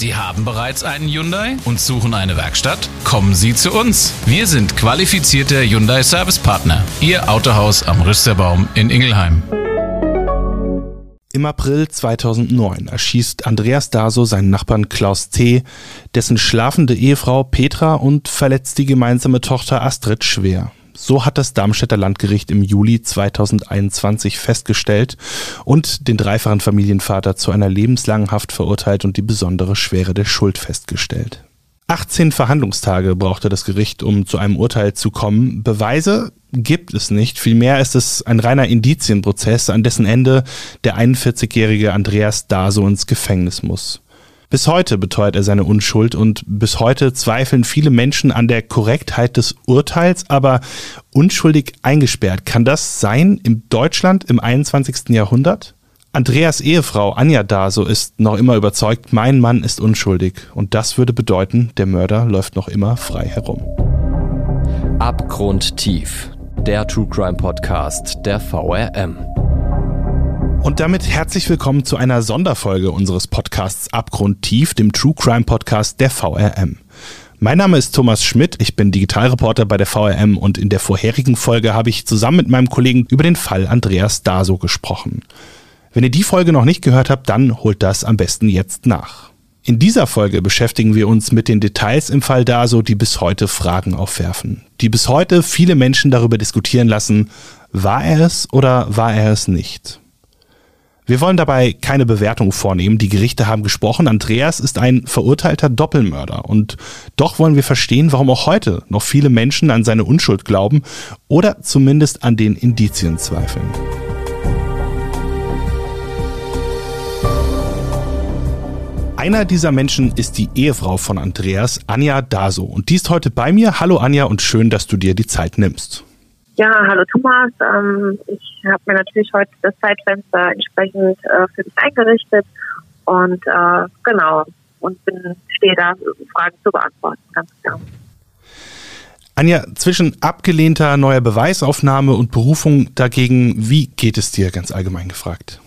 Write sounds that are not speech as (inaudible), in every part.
Sie haben bereits einen Hyundai und suchen eine Werkstatt? Kommen Sie zu uns. Wir sind qualifizierte Hyundai Service Partner. Ihr Autohaus am Rüsterbaum in Ingelheim. Im April 2009 erschießt Andreas Daso seinen Nachbarn Klaus T., dessen schlafende Ehefrau Petra und verletzt die gemeinsame Tochter Astrid schwer. So hat das Darmstädter Landgericht im Juli 2021 festgestellt und den dreifachen Familienvater zu einer lebenslangen Haft verurteilt und die besondere Schwere der Schuld festgestellt. 18 Verhandlungstage brauchte das Gericht, um zu einem Urteil zu kommen. Beweise gibt es nicht. Vielmehr ist es ein reiner Indizienprozess, an dessen Ende der 41-jährige Andreas Daso ins Gefängnis muss. Bis heute beteuert er seine Unschuld und bis heute zweifeln viele Menschen an der Korrektheit des Urteils, aber unschuldig eingesperrt. Kann das sein in Deutschland im 21. Jahrhundert? Andreas Ehefrau Anja Daso ist noch immer überzeugt, mein Mann ist unschuldig. Und das würde bedeuten, der Mörder läuft noch immer frei herum. Abgrundtief. Der True Crime Podcast der VRM. Und damit herzlich willkommen zu einer Sonderfolge unseres Podcasts Abgrundtief, dem True Crime Podcast der VRM. Mein Name ist Thomas Schmidt, ich bin Digitalreporter bei der VRM und in der vorherigen Folge habe ich zusammen mit meinem Kollegen über den Fall Andreas Daso gesprochen. Wenn ihr die Folge noch nicht gehört habt, dann holt das am besten jetzt nach. In dieser Folge beschäftigen wir uns mit den Details im Fall Daso, die bis heute Fragen aufwerfen, die bis heute viele Menschen darüber diskutieren lassen, war er es oder war er es nicht. Wir wollen dabei keine Bewertung vornehmen. Die Gerichte haben gesprochen. Andreas ist ein verurteilter Doppelmörder. Und doch wollen wir verstehen, warum auch heute noch viele Menschen an seine Unschuld glauben oder zumindest an den Indizien zweifeln. Einer dieser Menschen ist die Ehefrau von Andreas, Anja Daso. Und die ist heute bei mir. Hallo Anja und schön, dass du dir die Zeit nimmst. Ja, hallo Thomas. Ähm, ich habe mir natürlich heute das Zeitfenster entsprechend äh, für dich eingerichtet und äh, genau und bin stehe da, Fragen zu beantworten, ganz klar. Anja, zwischen abgelehnter neuer Beweisaufnahme und Berufung dagegen, wie geht es dir ganz allgemein gefragt?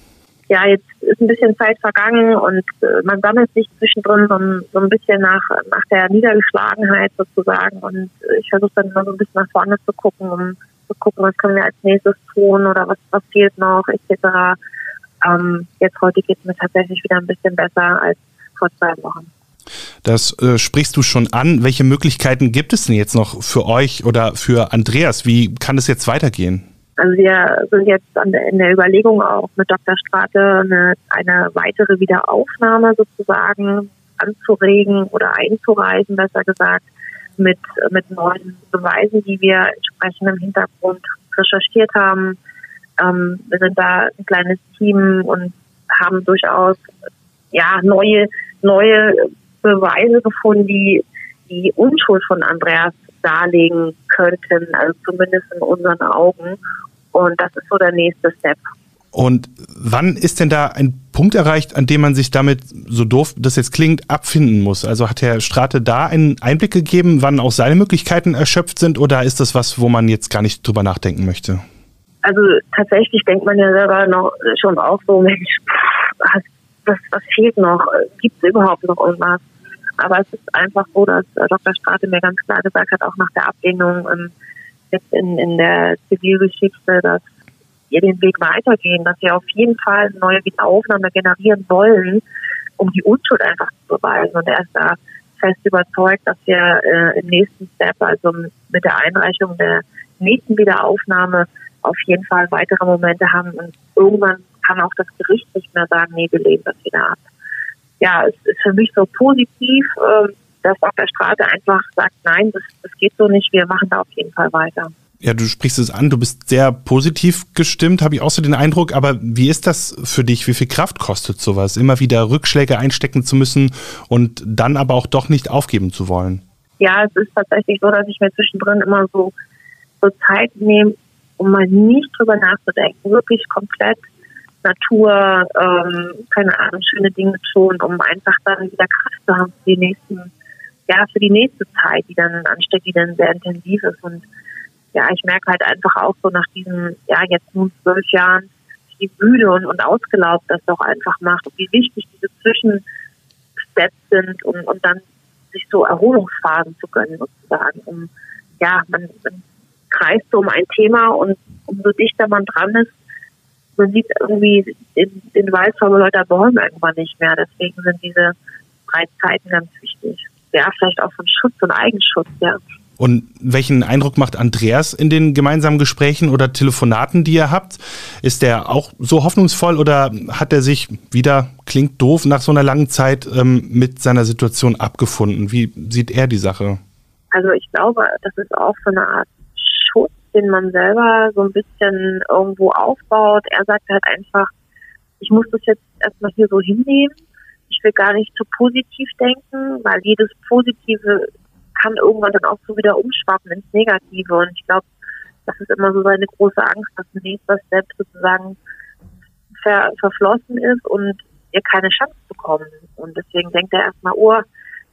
Ja, jetzt ist ein bisschen Zeit vergangen und äh, man sammelt sich zwischendrin so, so, ein bisschen nach, nach der Niedergeschlagenheit sozusagen und ich versuche dann immer so ein bisschen nach vorne zu gucken, um zu gucken, was können wir als nächstes tun oder was, was fehlt noch, etc. Ähm, jetzt heute geht es mir tatsächlich wieder ein bisschen besser als vor zwei Wochen. Das äh, sprichst du schon an. Welche Möglichkeiten gibt es denn jetzt noch für euch oder für Andreas? Wie kann es jetzt weitergehen? Also wir sind jetzt in der Überlegung auch mit Dr. Strate eine, eine weitere Wiederaufnahme sozusagen anzuregen oder einzureichen, besser gesagt mit, mit neuen Beweisen, die wir entsprechend im Hintergrund recherchiert haben. Ähm, wir sind da ein kleines Team und haben durchaus ja neue neue Beweise gefunden, die die Unschuld von Andreas darlegen könnten, also zumindest in unseren Augen. Und das ist so der nächste Step. Und wann ist denn da ein Punkt erreicht, an dem man sich damit, so doof das jetzt klingt, abfinden muss? Also hat Herr Strate da einen Einblick gegeben, wann auch seine Möglichkeiten erschöpft sind oder ist das was, wo man jetzt gar nicht drüber nachdenken möchte? Also tatsächlich denkt man ja selber noch schon auch so, Mensch, was, was, was fehlt noch? Gibt es überhaupt noch irgendwas? Aber es ist einfach so, dass Dr. Strate mir ganz klar gesagt hat, auch nach der Ablehnung ähm, jetzt in, in der Zivilgeschichte, dass wir den Weg weitergehen, dass wir auf jeden Fall eine neue Wiederaufnahme generieren wollen, um die Unschuld einfach zu beweisen. Und er ist da fest überzeugt, dass wir äh, im nächsten Step, also mit der Einreichung der nächsten Wiederaufnahme, auf jeden Fall weitere Momente haben. Und irgendwann kann auch das Gericht nicht mehr sagen, nee, wir lehnen das wieder ab. Ja, es ist für mich so positiv, äh, dass Dr. Strate einfach sagt, nein, das, das geht so nicht, wir machen da auf jeden Fall weiter ja, du sprichst es an, du bist sehr positiv gestimmt, habe ich auch so den Eindruck. Aber wie ist das für dich? Wie viel Kraft kostet sowas? Immer wieder Rückschläge einstecken zu müssen und dann aber auch doch nicht aufgeben zu wollen? Ja, es ist tatsächlich so, dass ich mir zwischendrin immer so, so Zeit nehme, um mal nicht drüber nachzudenken. Wirklich komplett Natur, ähm, keine Ahnung, schöne Dinge tun, um einfach dann wieder Kraft zu haben für die nächsten, ja, für die nächste Zeit, die dann ansteht, die dann sehr intensiv ist und ja, ich merke halt einfach auch so nach diesen, ja, jetzt nun zwölf Jahren, wie müde und, und ausgelaugt das doch einfach macht und wie wichtig diese Zwischen Steps sind, um, um dann sich so Erholungsphasen zu gönnen, sozusagen. Um, ja, man, man kreist so um ein Thema und umso dichter man dran ist, man sieht irgendwie den, den Wald vor lauter Bäume irgendwann nicht mehr. Deswegen sind diese drei Zeiten ganz wichtig. Ja, vielleicht auch von Schutz und Eigenschutz, ja. Und welchen Eindruck macht Andreas in den gemeinsamen Gesprächen oder Telefonaten, die ihr habt? Ist der auch so hoffnungsvoll oder hat er sich wieder, klingt doof, nach so einer langen Zeit ähm, mit seiner Situation abgefunden? Wie sieht er die Sache? Also ich glaube, das ist auch so eine Art Schutz, den man selber so ein bisschen irgendwo aufbaut. Er sagt halt einfach, ich muss das jetzt erstmal hier so hinnehmen. Ich will gar nicht zu positiv denken, weil jedes Positive kann irgendwann dann auch so wieder umschwappen ins Negative. Und ich glaube, das ist immer so seine große Angst, dass ein nächster Step sozusagen ver verflossen ist und ihr keine Chance bekommen. Und deswegen denkt er erstmal, oh,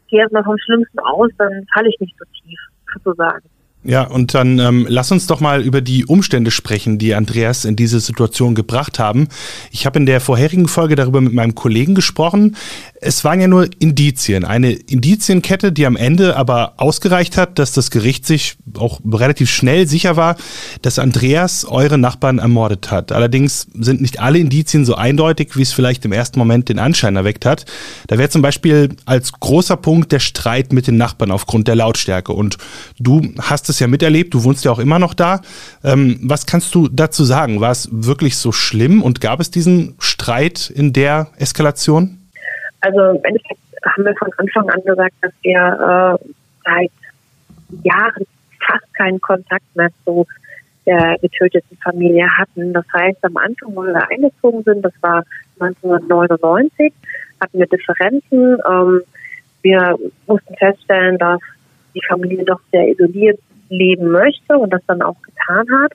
geh erstmal vom Schlimmsten aus, dann falle ich nicht so tief, sozusagen. Ja, und dann ähm, lass uns doch mal über die Umstände sprechen, die Andreas in diese Situation gebracht haben. Ich habe in der vorherigen Folge darüber mit meinem Kollegen gesprochen. Es waren ja nur Indizien, eine Indizienkette, die am Ende aber ausgereicht hat, dass das Gericht sich auch relativ schnell sicher war, dass Andreas eure Nachbarn ermordet hat. Allerdings sind nicht alle Indizien so eindeutig, wie es vielleicht im ersten Moment den Anschein erweckt hat. Da wäre zum Beispiel als großer Punkt der Streit mit den Nachbarn aufgrund der Lautstärke. Und du hast es ja miterlebt, du wohnst ja auch immer noch da. Ähm, was kannst du dazu sagen? War es wirklich so schlimm und gab es diesen Streit in der Eskalation? Also im Endeffekt haben wir von Anfang an gesagt, dass wir äh, seit Jahren fast keinen Kontakt mehr zu der getöteten Familie hatten. Das heißt, am Anfang, wo wir eingezogen sind, das war 1999, hatten wir Differenzen. Ähm, wir mussten feststellen, dass die Familie doch sehr isoliert leben möchte und das dann auch getan hat.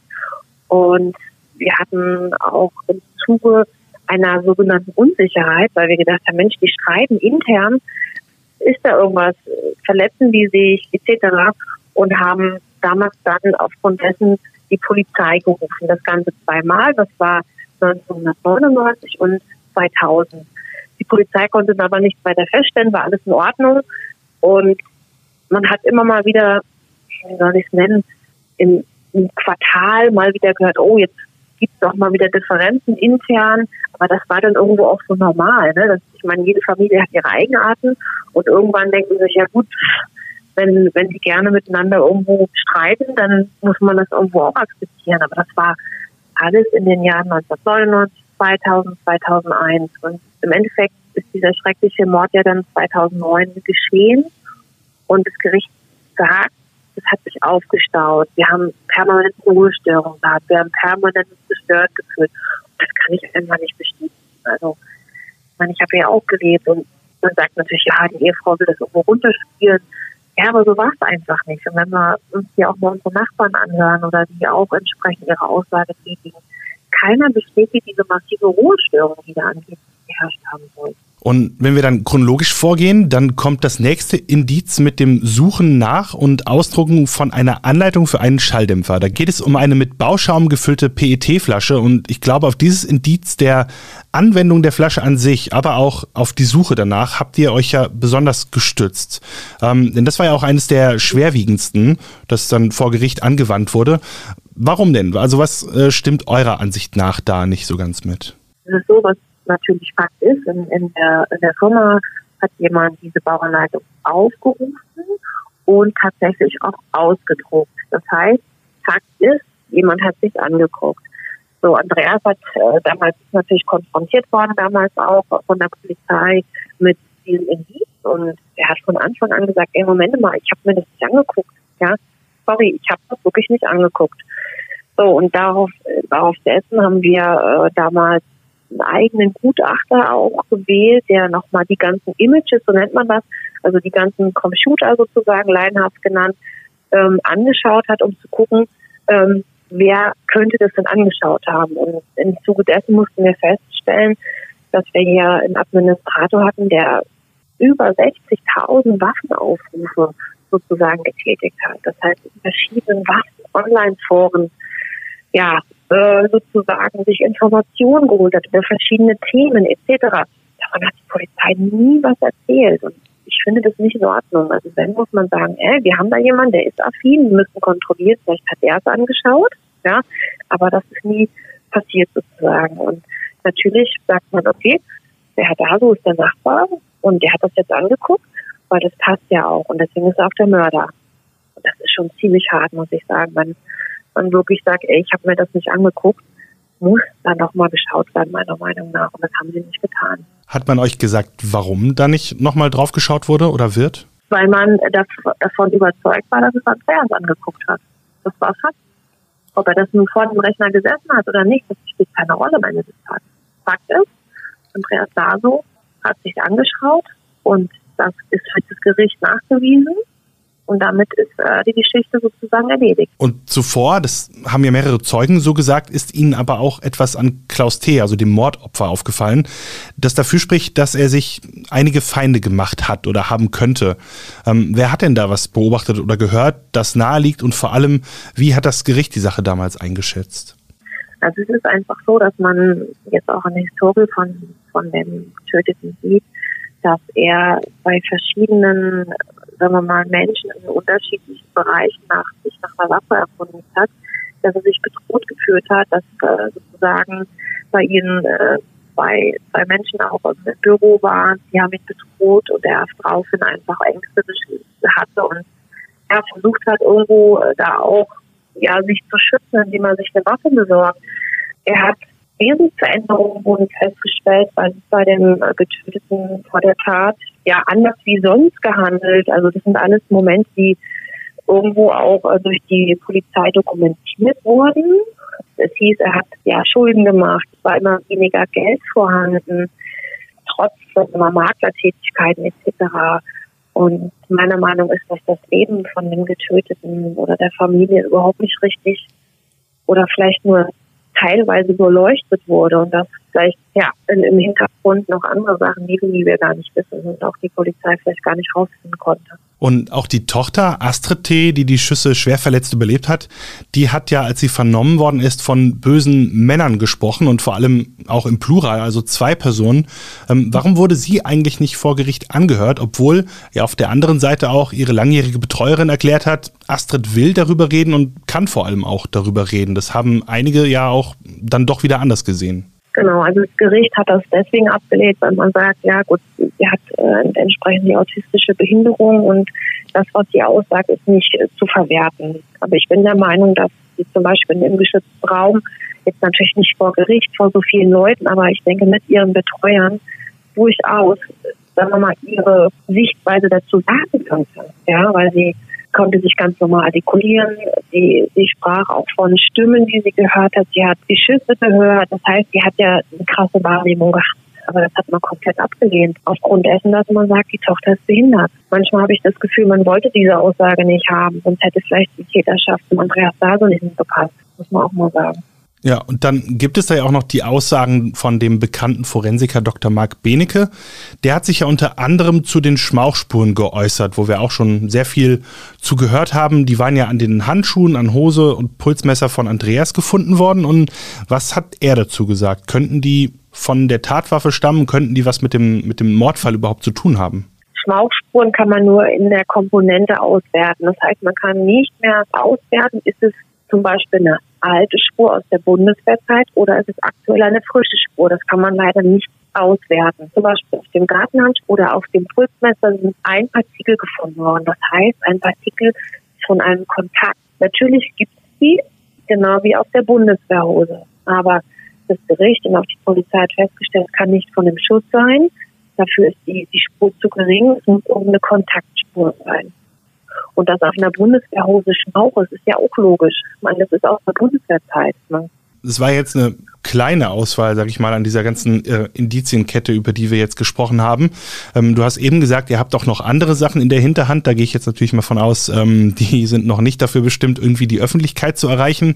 Und wir hatten auch im Zuge einer sogenannten Unsicherheit, weil wir gedacht haben, Mensch, die streiten intern, ist da irgendwas, verletzen die sich etc. und haben damals dann aufgrund dessen die Polizei gerufen. Das Ganze zweimal, das war 1999 und 2000. Die Polizei konnte aber nichts weiter feststellen, war alles in Ordnung und man hat immer mal wieder wie soll ich es nennen, im, im Quartal mal wieder gehört, oh, jetzt gibt es auch mal wieder Differenzen intern, aber das war dann irgendwo auch so normal. Ne? Das, ich meine, jede Familie hat ihre Eigenarten und irgendwann denken sie sich, ja gut, wenn, wenn die gerne miteinander irgendwo streiten, dann muss man das irgendwo auch akzeptieren. Aber das war alles in den Jahren 1999, 2000, 2001 und im Endeffekt ist dieser schreckliche Mord ja dann 2009 geschehen und das Gericht sagt, es hat sich aufgestaut. Wir haben permanent Ruhestörungen gehabt. Wir haben permanent gestört gefühlt. Und das kann ich einfach nicht bestätigen. Also, ich meine, ich habe ja auch gelebt und man sagt natürlich, ja, die Ehefrau will das irgendwo runterspielen. Ja, aber so war es einfach nicht. Und wenn wir uns hier auch mal unsere Nachbarn anhören oder die auch entsprechend ihre Aussage tätigen, keiner bestätigt diese massive Ruhestörung, die da angeblich geherrscht haben soll. Und wenn wir dann chronologisch vorgehen, dann kommt das nächste Indiz mit dem Suchen nach und Ausdrucken von einer Anleitung für einen Schalldämpfer. Da geht es um eine mit Bauschaum gefüllte PET-Flasche und ich glaube, auf dieses Indiz der Anwendung der Flasche an sich, aber auch auf die Suche danach, habt ihr euch ja besonders gestützt. Ähm, denn das war ja auch eines der schwerwiegendsten, das dann vor Gericht angewandt wurde. Warum denn? Also was äh, stimmt eurer Ansicht nach da nicht so ganz mit? Das ist so, was natürlich Fakt ist, in, in, der, in der Firma hat jemand diese Bauanleitung aufgerufen und tatsächlich auch ausgedruckt. Das heißt, Fakt ist, jemand hat sich angeguckt. So, Andreas hat äh, damals natürlich konfrontiert worden, damals auch von der Polizei mit diesem Indiz und er hat von Anfang an gesagt, ey, Moment mal, ich habe mir das nicht angeguckt. Ja, sorry, ich habe das wirklich nicht angeguckt. So, und darauf, äh, darauf dessen haben wir äh, damals einen eigenen Gutachter auch gewählt, der nochmal die ganzen Images, so nennt man das, also die ganzen Computer sozusagen, laienhaft genannt, ähm, angeschaut hat, um zu gucken, ähm, wer könnte das denn angeschaut haben. Und im Zuge dessen mussten wir feststellen, dass wir hier einen Administrator hatten, der über 60.000 Waffenaufrufe sozusagen getätigt hat. Das heißt, in verschiedenen Waffen-Online-Foren ja, äh, sozusagen sich Informationen geholt hat über verschiedene Themen etc. davon hat die Polizei nie was erzählt. Und ich finde das nicht in Ordnung. Also wenn muss man sagen, ey, wir haben da jemanden, der ist affin, wir müssen kontrollieren, vielleicht hat er es angeschaut, ja, aber das ist nie passiert sozusagen. Und natürlich sagt man, okay, der Herr Daso ist der Nachbar und der hat das jetzt angeguckt, weil das passt ja auch und deswegen ist er auch der Mörder. Und das ist schon ziemlich hart, muss ich sagen, wenn man wirklich sagt, ey, ich habe mir das nicht angeguckt, muss dann nochmal geschaut werden, meiner Meinung nach. Und das haben sie nicht getan. Hat man euch gesagt, warum da nicht nochmal drauf geschaut wurde oder wird? Weil man davon überzeugt war, dass es Andreas angeguckt hat. Das war Fakt. Ob er das nun vor dem Rechner gesessen hat oder nicht, das spielt keine Rolle am Ende des Tages. Fakt ist, Andreas Daso hat sich angeschaut und das ist für das Gericht nachgewiesen. Und damit ist äh, die Geschichte sozusagen erledigt. Und zuvor, das haben ja mehrere Zeugen so gesagt, ist Ihnen aber auch etwas an Klaus T., also dem Mordopfer, aufgefallen, das dafür spricht, dass er sich einige Feinde gemacht hat oder haben könnte. Ähm, wer hat denn da was beobachtet oder gehört, das nahe liegt und vor allem, wie hat das Gericht die Sache damals eingeschätzt? Also es ist einfach so, dass man jetzt auch eine Historie von, von dem Getöteten sieht, dass er bei verschiedenen sagen wir mal, Menschen in unterschiedlichen Bereichen nach sich nach einer Waffe erfunden hat, dass er sich bedroht gefühlt hat, dass äh, sozusagen bei ihnen äh, zwei, zwei Menschen auch im Büro waren, die haben ihn bedroht und er daraufhin einfach Ängste hatte und er versucht hat, irgendwo äh, da auch ja, sich zu schützen, indem er sich eine Waffe besorgt. Er hat Wesensveränderungen wurden festgestellt, weil bei dem äh, Getöteten vor der Tat ja anders wie sonst gehandelt. Also das sind alles Momente, die irgendwo auch äh, durch die Polizei dokumentiert wurden. Es hieß, er hat ja Schulden gemacht, es war immer weniger Geld vorhanden, trotz immer Maklertätigkeiten etc. Und meiner Meinung ist, dass das Leben von dem Getöteten oder der Familie überhaupt nicht richtig oder vielleicht nur teilweise beleuchtet wurde und dass vielleicht ja im Hintergrund noch andere Sachen liegen, die wir gar nicht wissen und auch die Polizei vielleicht gar nicht rausfinden konnte. Und auch die Tochter Astrid T., die die Schüsse schwer verletzt überlebt hat, die hat ja, als sie vernommen worden ist, von bösen Männern gesprochen und vor allem auch im Plural, also zwei Personen. Ähm, warum wurde sie eigentlich nicht vor Gericht angehört, obwohl ja auf der anderen Seite auch ihre langjährige Betreuerin erklärt hat, Astrid will darüber reden und kann vor allem auch darüber reden. Das haben einige ja auch dann doch wieder anders gesehen. Genau, also das Gericht hat das deswegen abgelehnt, weil man sagt, ja gut, sie hat äh, entsprechend die autistische Behinderung und das, was sie aussagt, ist nicht äh, zu verwerten. Aber ich bin der Meinung, dass sie zum Beispiel im geschützten Raum, jetzt natürlich nicht vor Gericht, vor so vielen Leuten, aber ich denke mit ihren Betreuern durchaus, sagen wir mal, ihre Sichtweise dazu sagen könnte. Ja, weil sie konnte sich ganz normal artikulieren. Sie, sie sprach auch von Stimmen, die sie gehört hat. Sie hat die Schüsse gehört. Das heißt, sie hat ja eine krasse Wahrnehmung gehabt. Aber das hat man komplett abgelehnt. Aufgrund dessen, dass man sagt, die Tochter ist behindert. Manchmal habe ich das Gefühl, man wollte diese Aussage nicht haben. Sonst hätte vielleicht die Täterschaft von Andreas Daso nicht gepasst. Muss man auch mal sagen. Ja, und dann gibt es da ja auch noch die Aussagen von dem bekannten Forensiker Dr. Marc Benecke. Der hat sich ja unter anderem zu den Schmauchspuren geäußert, wo wir auch schon sehr viel zu gehört haben. Die waren ja an den Handschuhen, an Hose und Pulsmesser von Andreas gefunden worden. Und was hat er dazu gesagt? Könnten die von der Tatwaffe stammen? Könnten die was mit dem, mit dem Mordfall überhaupt zu tun haben? Schmauchspuren kann man nur in der Komponente auswerten. Das heißt, man kann nicht mehr auswerten, ist es zum Beispiel eine alte Spur aus der Bundeswehrzeit oder ist es aktuell eine frische Spur? Das kann man leider nicht auswerten. Zum Beispiel auf dem Gartenhand oder auf dem Pulsmesser sind ein Partikel gefunden worden. Das heißt, ein Partikel von einem Kontakt. Natürlich gibt es die, genau wie auf der Bundeswehrhose. Aber das Gericht und auch die Polizei hat festgestellt, es kann nicht von dem Schuss sein. Dafür ist die, die Spur zu gering. Es muss irgendeine Kontaktspur sein. Und dass auf einer Bundeswehrhose Schmauch ist, ist ja auch logisch. Ich meine, das ist auch eine Bundeswehrzeit. Ne? Das war jetzt eine kleine Auswahl, sag ich mal, an dieser ganzen äh, Indizienkette, über die wir jetzt gesprochen haben. Ähm, du hast eben gesagt, ihr habt auch noch andere Sachen in der Hinterhand. Da gehe ich jetzt natürlich mal von aus, ähm, (laughs) die sind noch nicht dafür bestimmt, irgendwie die Öffentlichkeit zu erreichen.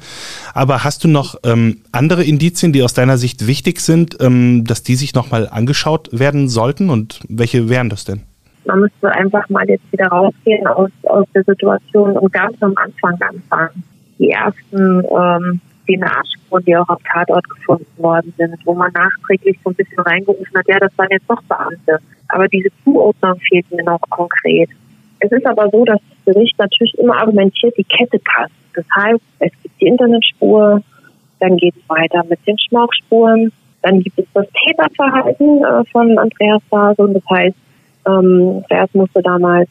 Aber hast du noch ähm, andere Indizien, die aus deiner Sicht wichtig sind, ähm, dass die sich nochmal angeschaut werden sollten? Und welche wären das denn? Man müsste einfach mal jetzt wieder rausgehen aus, aus der Situation und ganz am Anfang anfangen. Die ersten ähm, DNA-Spuren, die auch am Tatort gefunden worden sind, wo man nachträglich so ein bisschen reingerufen hat, ja, das waren jetzt doch Beamte. Aber diese Zuordnung fehlt mir noch konkret. Es ist aber so, dass das Gericht natürlich immer argumentiert, die Kette passt. Das heißt, es gibt die Internetspur, dann geht es weiter mit den Schmauchspuren, dann gibt es das Täterverhalten äh, von Andreas Bason. Das heißt, ähm, zuerst musste damals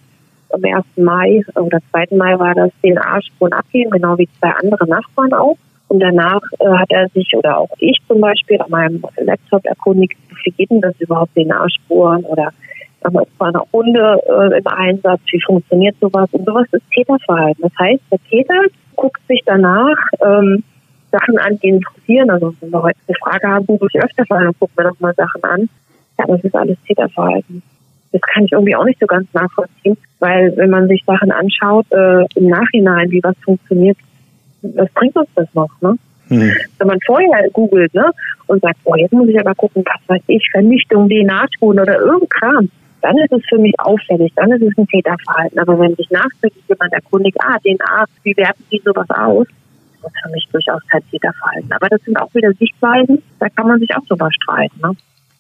am 1. Mai oder 2. Mai war das DNA-Spuren abgeben, genau wie zwei andere Nachbarn auch. Und danach äh, hat er sich oder auch ich zum Beispiel an meinem Laptop erkundigt, wie geht denn das überhaupt DNA-Spuren oder es war eine Runde äh, im Einsatz, wie funktioniert sowas und sowas ist Täterverhalten. Das heißt, der Täter guckt sich danach ähm, Sachen an, die interessieren. Also wenn wir heute eine Frage haben, google ich öfter mal, dann gucken wir doch mal Sachen an. Ja, das ist alles Täterverhalten. Das kann ich irgendwie auch nicht so ganz nachvollziehen, weil wenn man sich Sachen anschaut, äh, im Nachhinein, wie was funktioniert, was bringt uns das noch, ne? Hm. Wenn man vorher googelt, ne, und sagt, oh, jetzt muss ich aber gucken, was weiß ich, Vernichtung, DNA-Spuren oder irgendein Kram, dann ist es für mich auffällig, dann ist es ein Täterverhalten. Aber wenn sich nachträglich jemand erkundigt, ah, DNA, wie werten die sowas aus, das ist für mich durchaus kein Täterverhalten. Aber das sind auch wieder Sichtweisen, da kann man sich auch drüber streiten. Ne?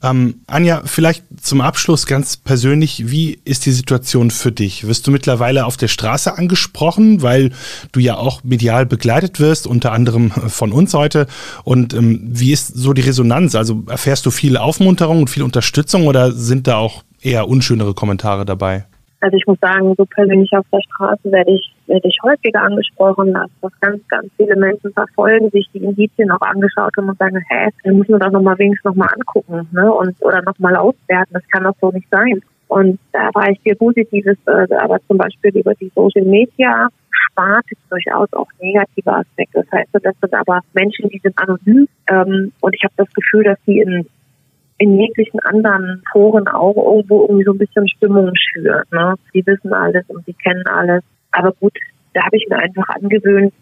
Ähm, Anja, vielleicht zum Abschluss ganz persönlich, wie ist die Situation für dich? Wirst du mittlerweile auf der Straße angesprochen, weil du ja auch medial begleitet wirst, unter anderem von uns heute? Und ähm, wie ist so die Resonanz? Also erfährst du viel Aufmunterung und viel Unterstützung oder sind da auch eher unschönere Kommentare dabei? Also ich muss sagen, so persönlich auf der Straße werde ich, werde ich häufiger angesprochen, dass das ganz, ganz viele Menschen verfolgen, sich die Indizien auch angeschaut haben und sagen, hä, dann müssen wir das nochmal wenigstens nochmal angucken, ne, und, oder nochmal auswerten. Das kann doch so nicht sein. Und da war ich sehr Positives, äh, aber zum Beispiel über die Social Media Sparte durchaus auch negative Aspekte. Das heißt, das sind aber Menschen, die sind anonym, ähm, und ich habe das Gefühl, dass die in in jeglichen anderen Foren auch irgendwo irgendwie so ein bisschen Stimmung schürt. Ne? Die wissen alles und sie kennen alles. Aber gut, da habe ich mir einfach angewöhnt,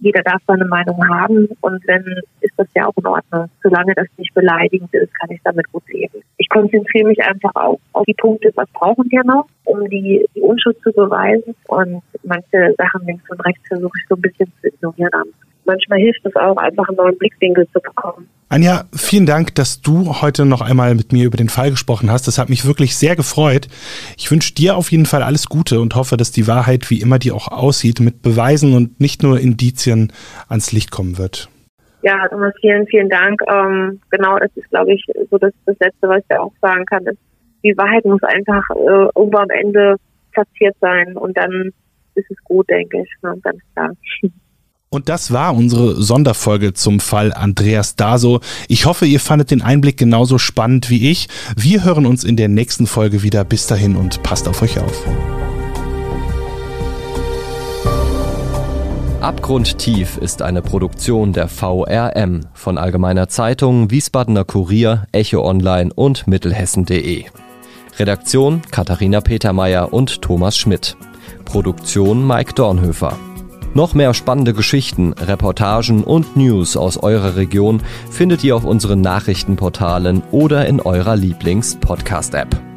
jeder darf seine Meinung haben und wenn, ist das ja auch in Ordnung. Solange das nicht beleidigend ist, kann ich damit gut leben. Ich konzentriere mich einfach auch auf die Punkte, was brauchen wir noch, um die, die Unschuld zu beweisen und manche Sachen links und rechts versuche ich so ein bisschen zu ignorieren manchmal hilft es auch, einfach einen neuen Blickwinkel zu bekommen. Anja, vielen Dank, dass du heute noch einmal mit mir über den Fall gesprochen hast. Das hat mich wirklich sehr gefreut. Ich wünsche dir auf jeden Fall alles Gute und hoffe, dass die Wahrheit, wie immer die auch aussieht, mit Beweisen und nicht nur Indizien ans Licht kommen wird. Ja, Thomas, vielen, vielen Dank. Ähm, genau, das ist, glaube ich, so das, das Letzte, was ich auch sagen kann. Ist, die Wahrheit muss einfach äh, irgendwo am Ende platziert sein und dann ist es gut, denke ich, ne, ganz klar. (laughs) Und das war unsere Sonderfolge zum Fall Andreas Daso. Ich hoffe, ihr fandet den Einblick genauso spannend wie ich. Wir hören uns in der nächsten Folge wieder. Bis dahin und passt auf euch auf. Abgrundtief ist eine Produktion der VRM von Allgemeiner Zeitung, Wiesbadener Kurier, Echo Online und Mittelhessen.de. Redaktion Katharina Petermeier und Thomas Schmidt. Produktion Mike Dornhöfer. Noch mehr spannende Geschichten, Reportagen und News aus eurer Region findet ihr auf unseren Nachrichtenportalen oder in eurer Lieblings-Podcast-App.